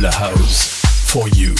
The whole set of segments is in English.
la house. For you.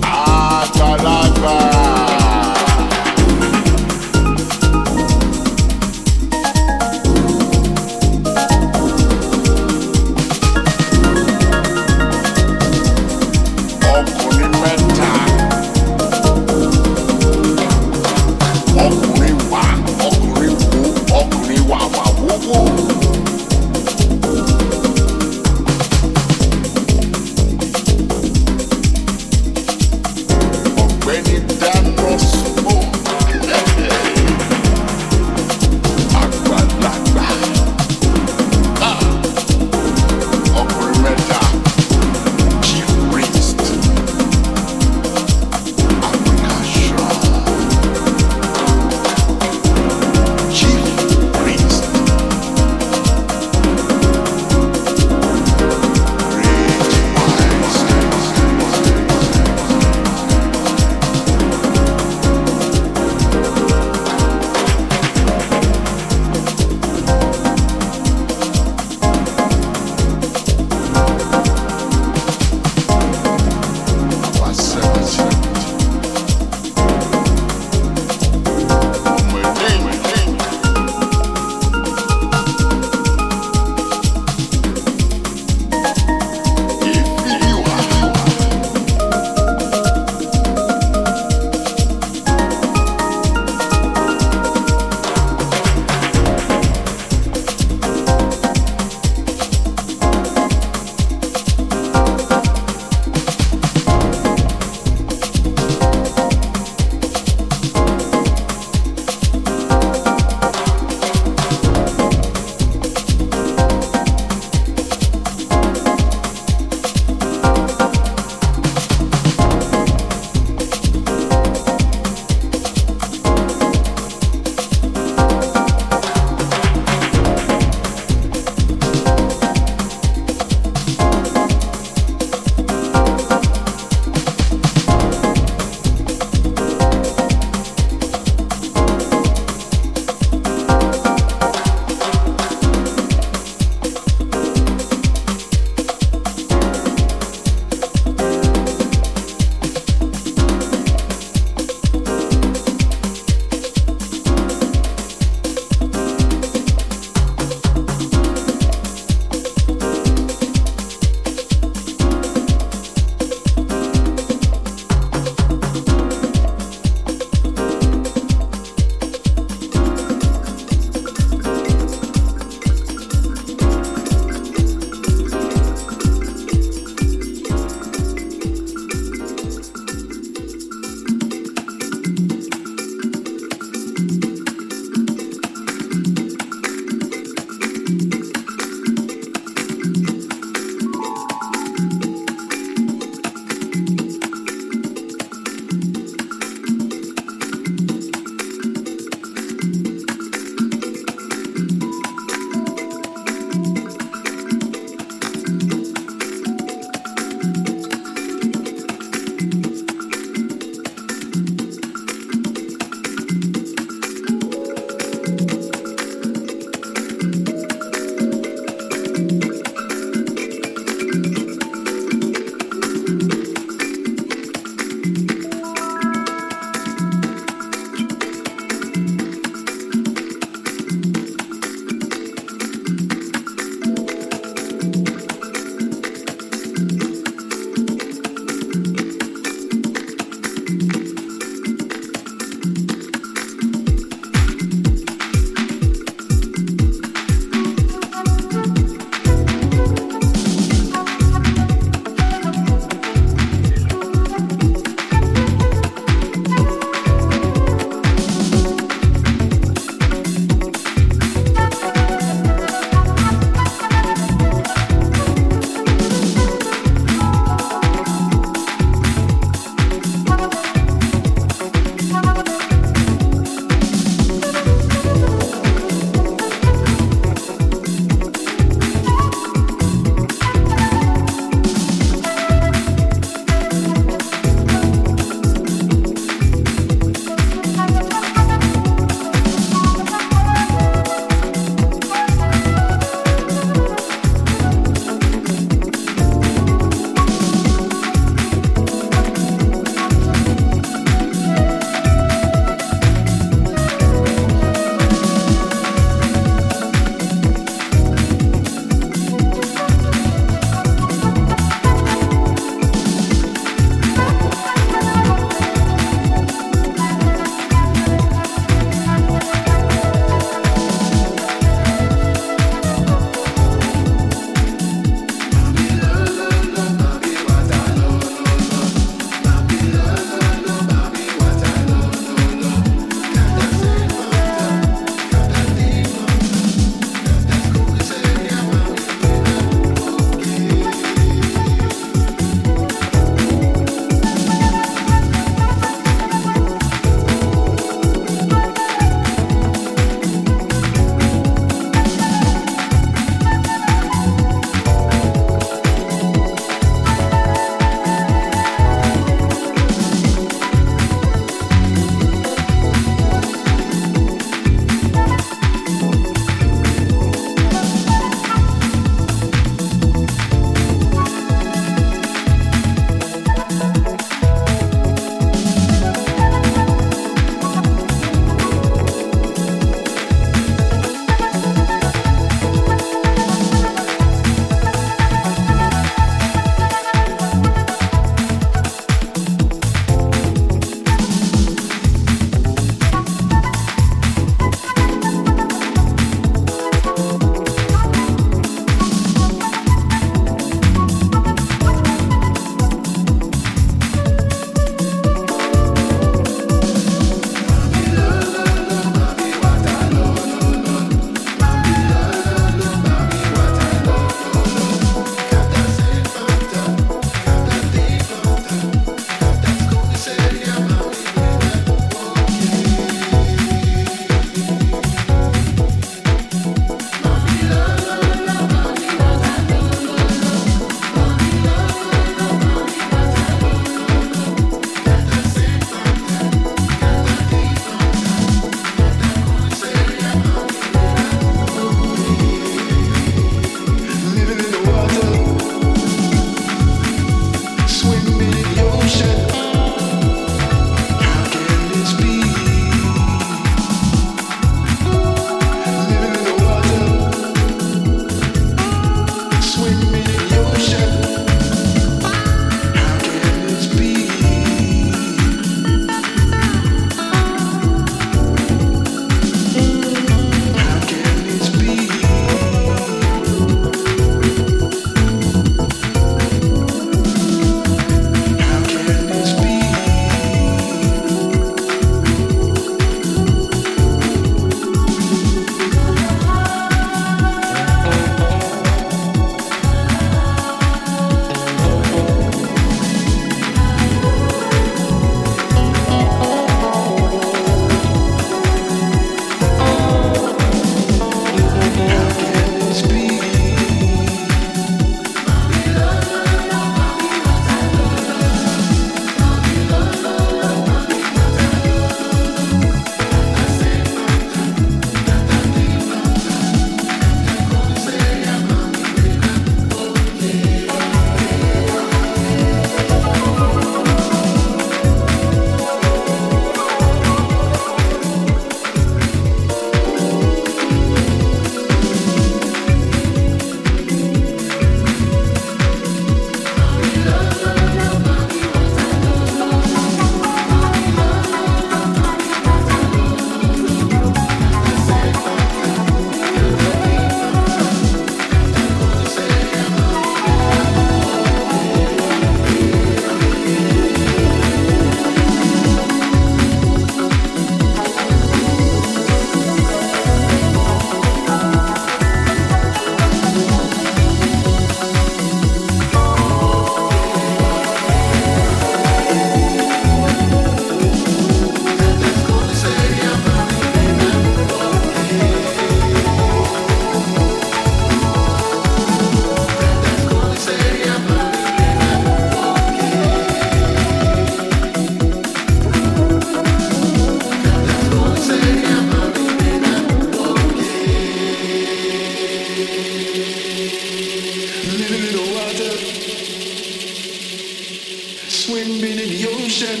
Swimming in the ocean.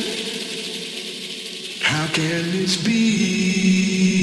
How can this be?